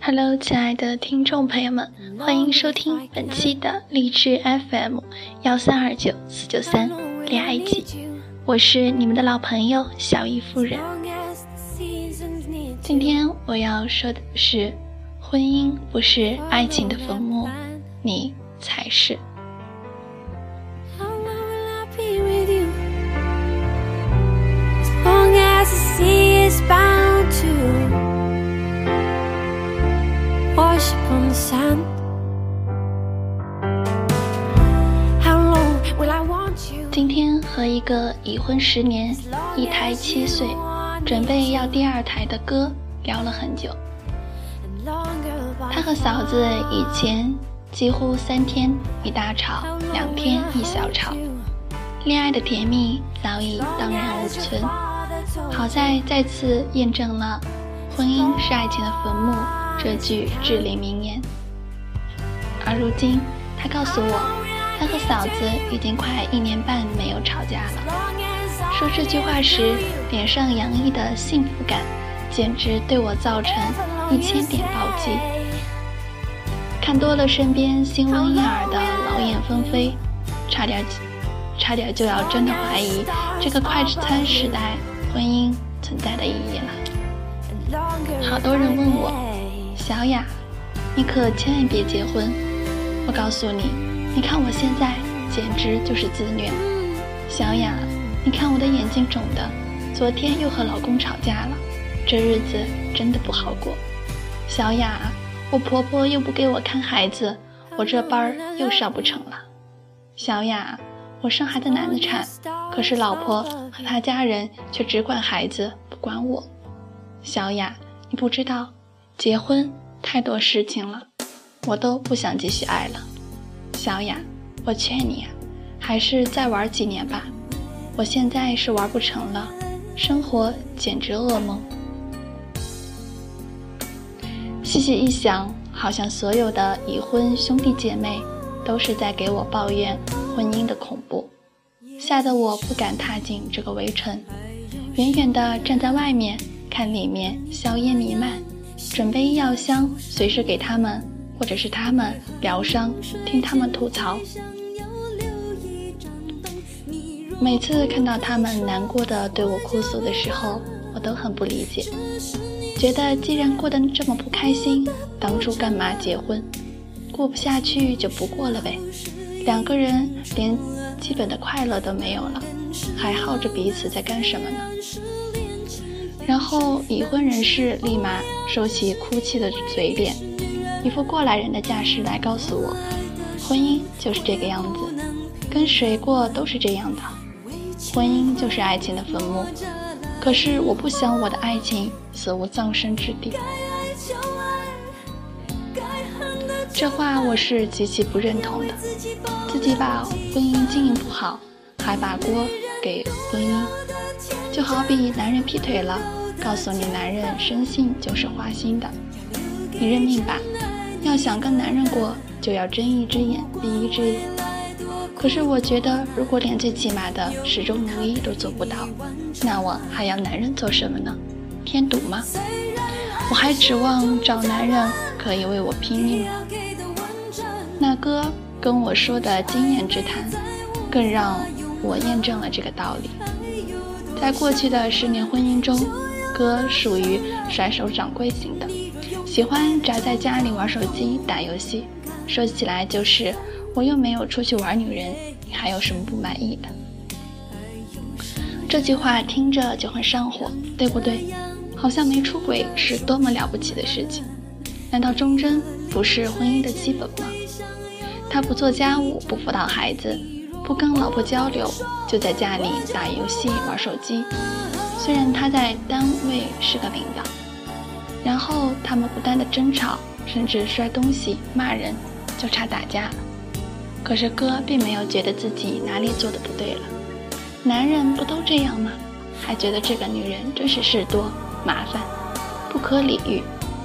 Hello，亲爱的听众朋友们，欢迎收听本期的励志 FM 幺三二九四九三恋爱记，我是你们的老朋友小易夫人。今天我要说的是，婚姻不是爱情的坟墓，你才是。今天和一个已婚十年、一胎七岁、准备要第二胎的哥聊了很久。他和嫂子以前几乎三天一大吵，两天一小吵，恋爱的甜蜜早已荡然无存。好在再次验证了“婚姻是爱情的坟墓”这句至理名言。而如今，他告诉我。他和嫂子已经快一年半没有吵架了。说这句话时，脸上洋溢的幸福感，简直对我造成一千点暴击。看多了身边新婚婴儿的劳燕分飞，差点，差点就要真的怀疑这个快餐时代婚姻存在的意义了。好多人问我，小雅，你可千万别结婚。我告诉你。你看我现在简直就是自虐，小雅，你看我的眼睛肿的，昨天又和老公吵架了，这日子真的不好过。小雅，我婆婆又不给我看孩子，我这班儿又上不成了。小雅，我生孩子难的产，可是老婆和他家人却只管孩子不管我。小雅，你不知道，结婚太多事情了，我都不想继续爱了。小雅，我劝你呀，还是再玩几年吧。我现在是玩不成了，生活简直噩梦。细细一想，好像所有的已婚兄弟姐妹都是在给我抱怨婚姻的恐怖，吓得我不敢踏进这个围城，远远的站在外面看里面硝烟弥漫，准备医药箱随时给他们。或者是他们疗伤，听他们吐槽。每次看到他们难过的对我哭诉的时候，我都很不理解，觉得既然过得这么不开心，当初干嘛结婚？过不下去就不过了呗。两个人连基本的快乐都没有了，还耗着彼此在干什么呢？然后已婚人士立马收起哭泣的嘴脸。一副过来人的架势来告诉我，婚姻就是这个样子，跟谁过都是这样的，婚姻就是爱情的坟墓。可是我不想我的爱情死无葬身之地。这话我是极其不认同的。自己把婚姻经营不好，还把锅给婚姻，就好比男人劈腿了，告诉你男人生性就是花心的，你认命吧。要想跟男人过，就要睁一只眼闭一只眼。可是我觉得，如果连最起码的始终如一都做不到，那我还要男人做什么呢？添堵吗？我还指望找男人可以为我拼命吗？那哥跟我说的经验之谈，更让我验证了这个道理。在过去的十年婚姻中，哥属于甩手掌柜型的。喜欢宅在家里玩手机、打游戏，说起来就是，我又没有出去玩女人，你还有什么不满意的？这句话听着就很上火，对不对？好像没出轨是多么了不起的事情，难道忠贞不是婚姻的基本吗？他不做家务，不辅导孩子，不跟老婆交流，就在家里打游戏、玩手机。虽然他在单位是个领导。然后他们不断的争吵，甚至摔东西、骂人，就差打架了。可是哥并没有觉得自己哪里做的不对了。男人不都这样吗？还觉得这个女人真是事多、麻烦、不可理喻，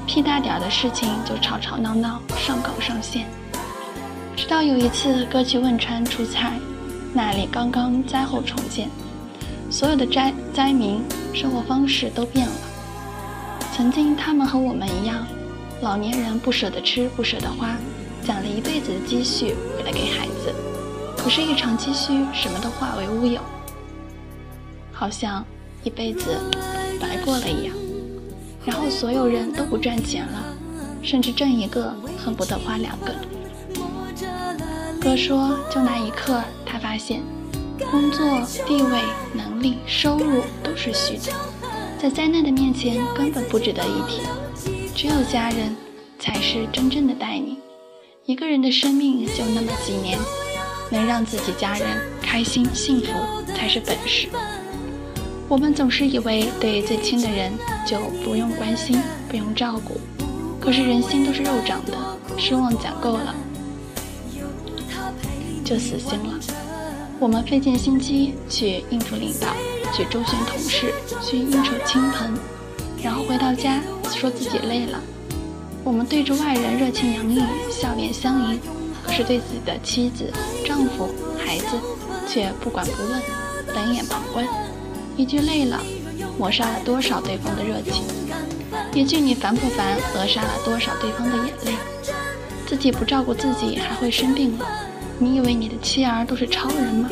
屁大点的事情就吵吵闹闹、上纲上线。直到有一次哥去汶川出差，那里刚刚灾后重建，所有的灾灾民生活方式都变了。曾经他们和我们一样，老年人不舍得吃，不舍得花，攒了一辈子的积蓄为了给孩子。可是，一场积蓄什么都化为乌有，好像一辈子白过了一样。然后所有人都不赚钱了，甚至挣一个恨不得花两个。哥说，就那一刻，他发现，工作、地位、能力、收入都是虚的，在灾难的面前根本不值得一提。只有家人，才是真正的待你。一个人的生命就那么几年，能让自己家人开心幸福才是本事。我们总是以为对最亲的人就不用关心、不用照顾，可是人心都是肉长的，失望攒够了。就死心了。我们费尽心机去应付领导，去周旋同事，去应酬亲朋，然后回到家说自己累了。我们对着外人热情洋溢，笑脸相迎，可是对自己的妻子、丈夫、孩子却不管不问，冷眼旁观。一句累了，抹杀了多少对方的热情；一句你烦不烦，扼杀了多少对方的眼泪。自己不照顾自己，还会生病了。你以为你的妻儿都是超人吗？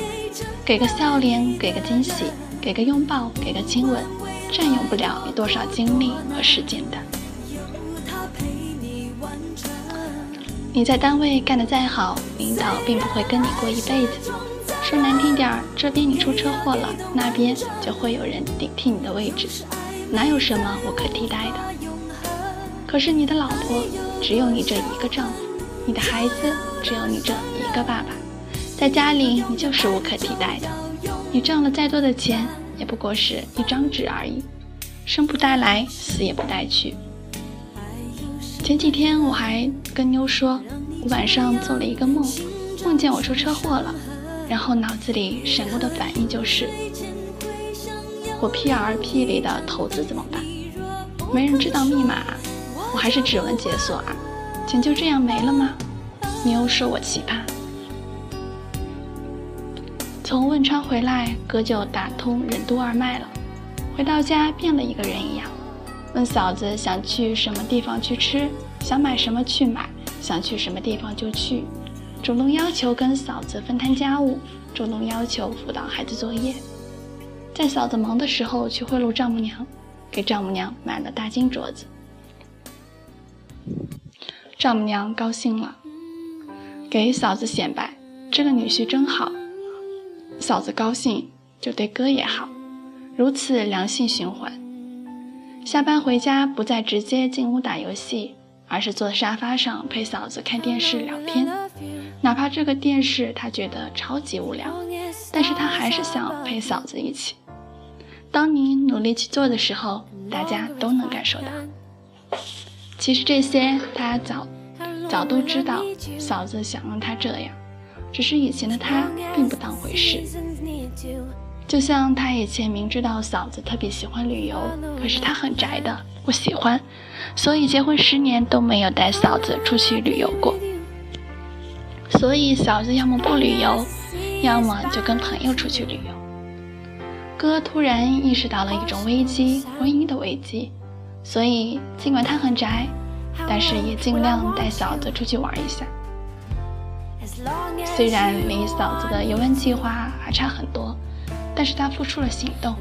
给个笑脸，给个惊喜，给个拥抱，给个亲吻，占用不了你多少精力和时间的。你在单位干得再好，领导并不会跟你过一辈子。说难听点儿，这边你出车祸了，那边就会有人顶替你的位置，哪有什么无可替代的？可是你的老婆只有你这一个丈夫，你的孩子只有你这。一个爸爸，在家里你就是无可替代的。你挣了再多的钱，也不过是一张纸而已，生不带来，死也不带去。前几天我还跟妞说，我晚上做了一个梦，梦见我出车祸了，然后脑子里闪过的反应就是，我 P R P 里的投资怎么办？没人知道密码，我还是指纹解锁啊？钱就这样没了吗？妞说我奇葩。从汶川回来，哥就打通任督二脉了。回到家变了一个人一样，问嫂子想去什么地方去吃，想买什么去买，想去什么地方就去，主动要求跟嫂子分摊家务，主动要求辅导孩子作业。在嫂子忙的时候去贿赂丈母娘，给丈母娘买了大金镯子。丈母娘高兴了，给嫂子显摆，这个女婿真好。嫂子高兴，就对哥也好，如此良性循环。下班回家不再直接进屋打游戏，而是坐沙发上陪嫂子看电视聊天。哪怕这个电视他觉得超级无聊，但是他还是想陪嫂子一起。当你努力去做的时候，大家都能感受到。其实这些他早早都知道，嫂子想让他这样。只是以前的他并不当回事，就像他以前明知道嫂子特别喜欢旅游，可是他很宅的，不喜欢，所以结婚十年都没有带嫂子出去旅游过。所以嫂子要么不旅游，要么就跟朋友出去旅游。哥突然意识到了一种危机，婚姻的危机，所以尽管他很宅，但是也尽量带嫂子出去玩一下。虽然离嫂子的游玩计划还差很多，但是他付出了行动，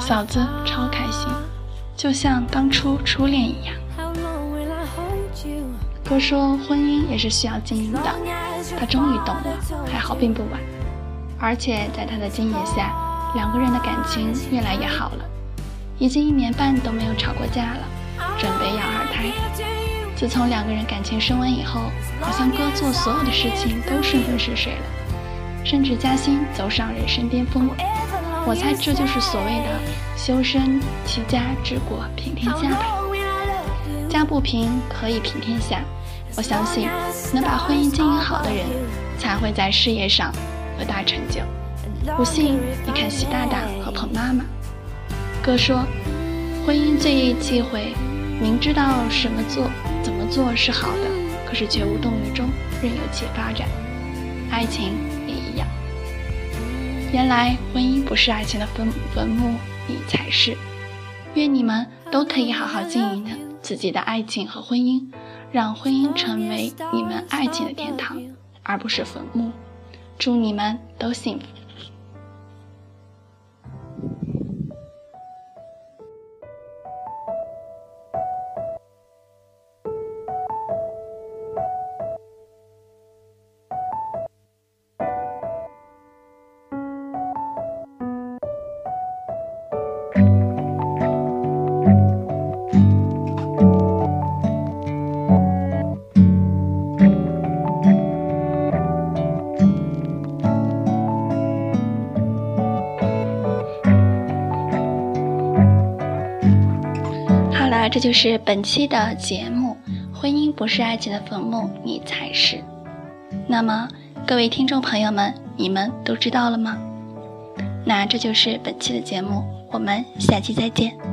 嫂子超开心，就像当初初恋一样。哥说婚姻也是需要经营的，他终于懂了，还好并不晚。而且在他的经营下，两个人的感情越来越好了，已经一年半都没有吵过架了，准备要二胎。自从两个人感情升温以后，好像哥做所有的事情都顺风顺水了，升职加薪，走上人生巅峰。我猜这就是所谓的修身齐家治国平天下吧。家不平可以平天下。我相信能把婚姻经营好的人，才会在事业上有大成就。不信你看习大大和彭妈妈。哥说，婚姻最忌讳明知道什么做。怎么做是好的，可是却无动于衷，任由其发展。爱情也一样，原来婚姻不是爱情的坟坟墓，你才是。愿你们都可以好好经营的自己的爱情和婚姻，让婚姻成为你们爱情的天堂，而不是坟墓。祝你们都幸福。这就是本期的节目。婚姻不是爱情的坟墓，你才是。那么，各位听众朋友们，你们都知道了吗？那这就是本期的节目，我们下期再见。